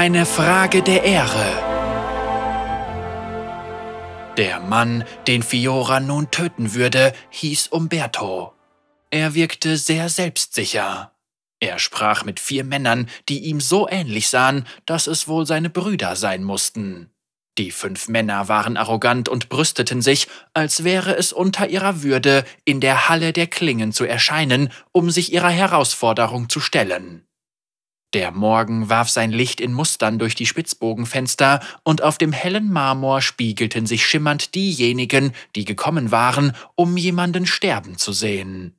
Eine Frage der Ehre. Der Mann, den Fiora nun töten würde, hieß Umberto. Er wirkte sehr selbstsicher. Er sprach mit vier Männern, die ihm so ähnlich sahen, dass es wohl seine Brüder sein mussten. Die fünf Männer waren arrogant und brüsteten sich, als wäre es unter ihrer Würde, in der Halle der Klingen zu erscheinen, um sich ihrer Herausforderung zu stellen. Der Morgen warf sein Licht in Mustern durch die Spitzbogenfenster, und auf dem hellen Marmor spiegelten sich schimmernd diejenigen, die gekommen waren, um jemanden sterben zu sehen.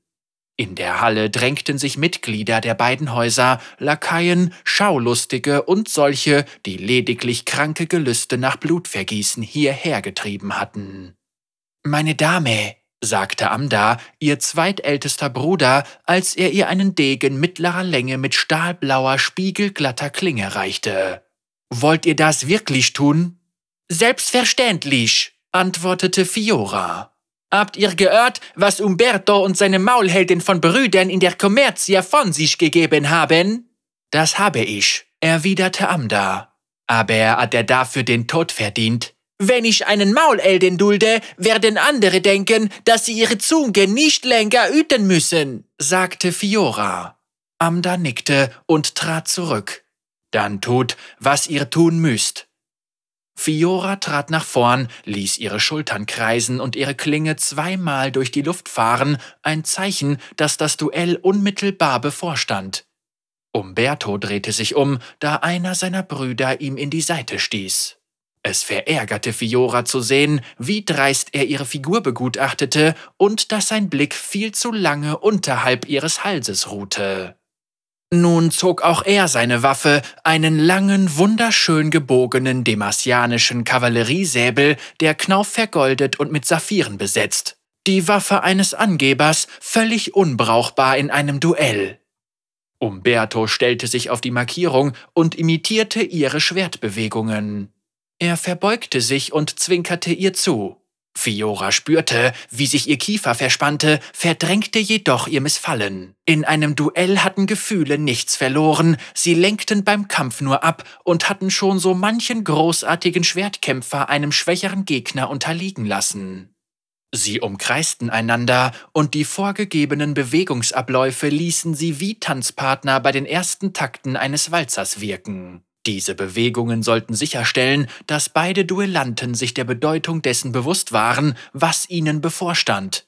In der Halle drängten sich Mitglieder der beiden Häuser, Lakaien, Schaulustige und solche, die lediglich kranke Gelüste nach Blutvergießen hierher getrieben hatten. Meine Dame, sagte Amda, ihr zweitältester Bruder, als er ihr einen Degen mittlerer Länge mit stahlblauer, spiegelglatter Klinge reichte. Wollt ihr das wirklich tun? Selbstverständlich, antwortete Fiora. Habt ihr gehört, was Umberto und seine Maulheldin von Brüdern in der Kommerzia von sich gegeben haben? Das habe ich, erwiderte Amda. Aber hat er dafür den Tod verdient? Wenn ich einen Maulelden dulde, werden andere denken, dass sie ihre Zunge nicht länger üten müssen, sagte Fiora. Amda nickte und trat zurück. Dann tut, was ihr tun müsst. Fiora trat nach vorn, ließ ihre Schultern kreisen und ihre Klinge zweimal durch die Luft fahren, ein Zeichen, dass das Duell unmittelbar bevorstand. Umberto drehte sich um, da einer seiner Brüder ihm in die Seite stieß. Es verärgerte Fiora zu sehen, wie dreist er ihre Figur begutachtete und dass sein Blick viel zu lange unterhalb ihres Halses ruhte. Nun zog auch er seine Waffe, einen langen, wunderschön gebogenen demasianischen Kavalleriesäbel, der knaufvergoldet und mit Saphiren besetzt. Die Waffe eines Angebers, völlig unbrauchbar in einem Duell. Umberto stellte sich auf die Markierung und imitierte ihre Schwertbewegungen. Er verbeugte sich und zwinkerte ihr zu. Fiora spürte, wie sich ihr Kiefer verspannte, verdrängte jedoch ihr Missfallen. In einem Duell hatten Gefühle nichts verloren, sie lenkten beim Kampf nur ab und hatten schon so manchen großartigen Schwertkämpfer einem schwächeren Gegner unterliegen lassen. Sie umkreisten einander, und die vorgegebenen Bewegungsabläufe ließen sie wie Tanzpartner bei den ersten Takten eines Walzers wirken. Diese Bewegungen sollten sicherstellen, dass beide Duellanten sich der Bedeutung dessen bewusst waren, was ihnen bevorstand.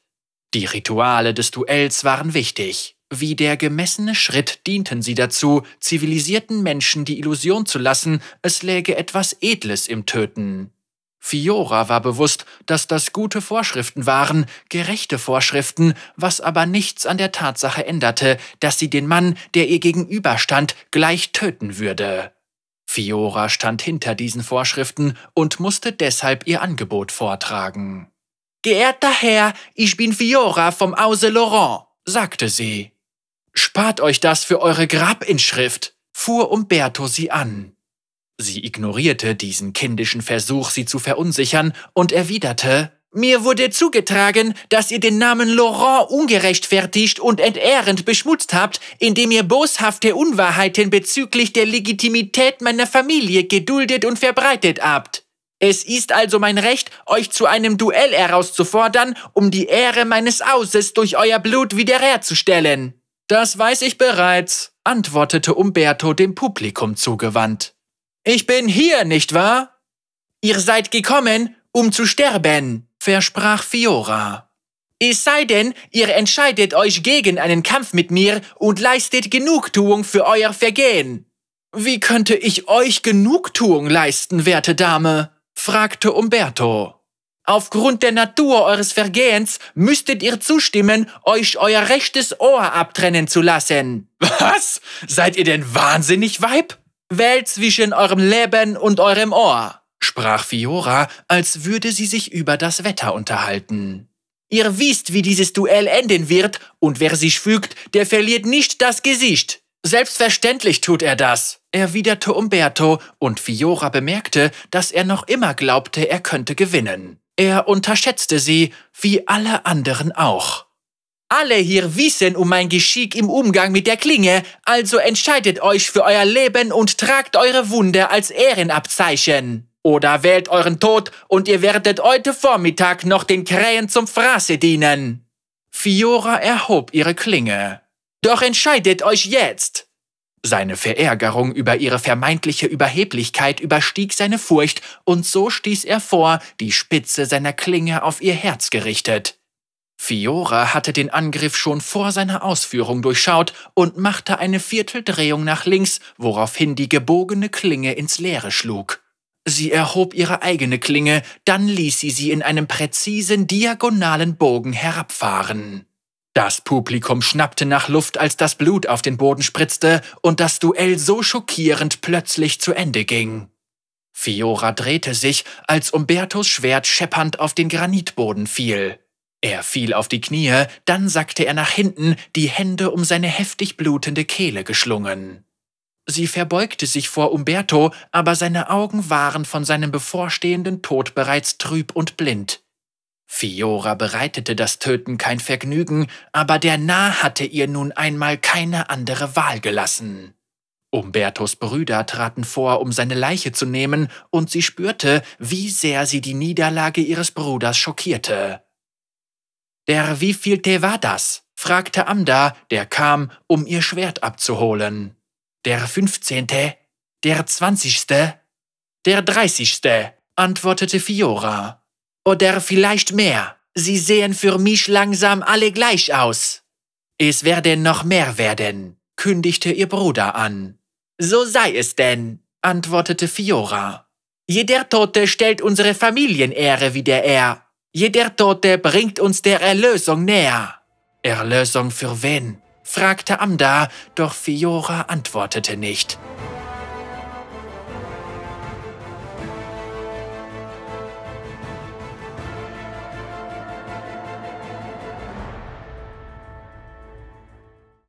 Die Rituale des Duells waren wichtig. Wie der gemessene Schritt dienten sie dazu, zivilisierten Menschen die Illusion zu lassen, es läge etwas Edles im Töten. Fiora war bewusst, dass das gute Vorschriften waren, gerechte Vorschriften, was aber nichts an der Tatsache änderte, dass sie den Mann, der ihr gegenüberstand, gleich töten würde. Fiora stand hinter diesen Vorschriften und musste deshalb ihr Angebot vortragen. Geehrter Herr, ich bin Fiora vom Hause Laurent, sagte sie. Spart euch das für eure Grabinschrift, fuhr Umberto sie an. Sie ignorierte diesen kindischen Versuch, sie zu verunsichern, und erwiderte mir wurde zugetragen, dass ihr den Namen Laurent ungerechtfertigt und entehrend beschmutzt habt, indem ihr boshafte Unwahrheiten bezüglich der Legitimität meiner Familie geduldet und verbreitet habt. Es ist also mein Recht, euch zu einem Duell herauszufordern, um die Ehre meines Hauses durch euer Blut wiederherzustellen. Das weiß ich bereits, antwortete Umberto dem Publikum zugewandt. Ich bin hier, nicht wahr? Ihr seid gekommen, um zu sterben versprach Fiora. Es sei denn, ihr entscheidet euch gegen einen Kampf mit mir und leistet Genugtuung für euer Vergehen. Wie könnte ich euch Genugtuung leisten, werte Dame? fragte Umberto. Aufgrund der Natur eures Vergehens müsstet ihr zustimmen, euch euer rechtes Ohr abtrennen zu lassen. Was? Seid ihr denn wahnsinnig, Weib? Wählt zwischen eurem Leben und eurem Ohr sprach Fiora, als würde sie sich über das Wetter unterhalten. Ihr wisst, wie dieses Duell enden wird, und wer sich fügt, der verliert nicht das Gesicht. Selbstverständlich tut er das, erwiderte Umberto, und Fiora bemerkte, dass er noch immer glaubte, er könnte gewinnen. Er unterschätzte sie, wie alle anderen auch. Alle hier wissen um mein Geschick im Umgang mit der Klinge, also entscheidet euch für euer Leben und tragt eure Wunde als Ehrenabzeichen. Oder wählt euren Tod und ihr werdet heute Vormittag noch den Krähen zum Fraße dienen. Fiora erhob ihre Klinge. Doch entscheidet euch jetzt! Seine Verärgerung über ihre vermeintliche Überheblichkeit überstieg seine Furcht, und so stieß er vor, die Spitze seiner Klinge auf ihr Herz gerichtet. Fiora hatte den Angriff schon vor seiner Ausführung durchschaut und machte eine Vierteldrehung nach links, woraufhin die gebogene Klinge ins Leere schlug. Sie erhob ihre eigene Klinge, dann ließ sie sie in einem präzisen diagonalen Bogen herabfahren. Das Publikum schnappte nach Luft, als das Blut auf den Boden spritzte und das Duell so schockierend plötzlich zu Ende ging. Fiora drehte sich, als Umbertos Schwert scheppernd auf den Granitboden fiel. Er fiel auf die Knie, dann sackte er nach hinten, die Hände um seine heftig blutende Kehle geschlungen. Sie verbeugte sich vor Umberto, aber seine Augen waren von seinem bevorstehenden Tod bereits trüb und blind. Fiora bereitete das Töten kein Vergnügen, aber der Narr hatte ihr nun einmal keine andere Wahl gelassen. Umbertos Brüder traten vor, um seine Leiche zu nehmen, und sie spürte, wie sehr sie die Niederlage ihres Bruders schockierte. Der wievielte war das? fragte Amda, der kam, um ihr Schwert abzuholen. Der fünfzehnte? Der zwanzigste? Der dreißigste, antwortete Fiora. Oder vielleicht mehr. Sie sehen für mich langsam alle gleich aus. Es werden noch mehr werden, kündigte ihr Bruder an. So sei es denn, antwortete Fiora. Jeder Tote stellt unsere Familienehre wieder er. Jeder Tote bringt uns der Erlösung näher. Erlösung für wen? Fragte Amda, doch Fiora antwortete nicht.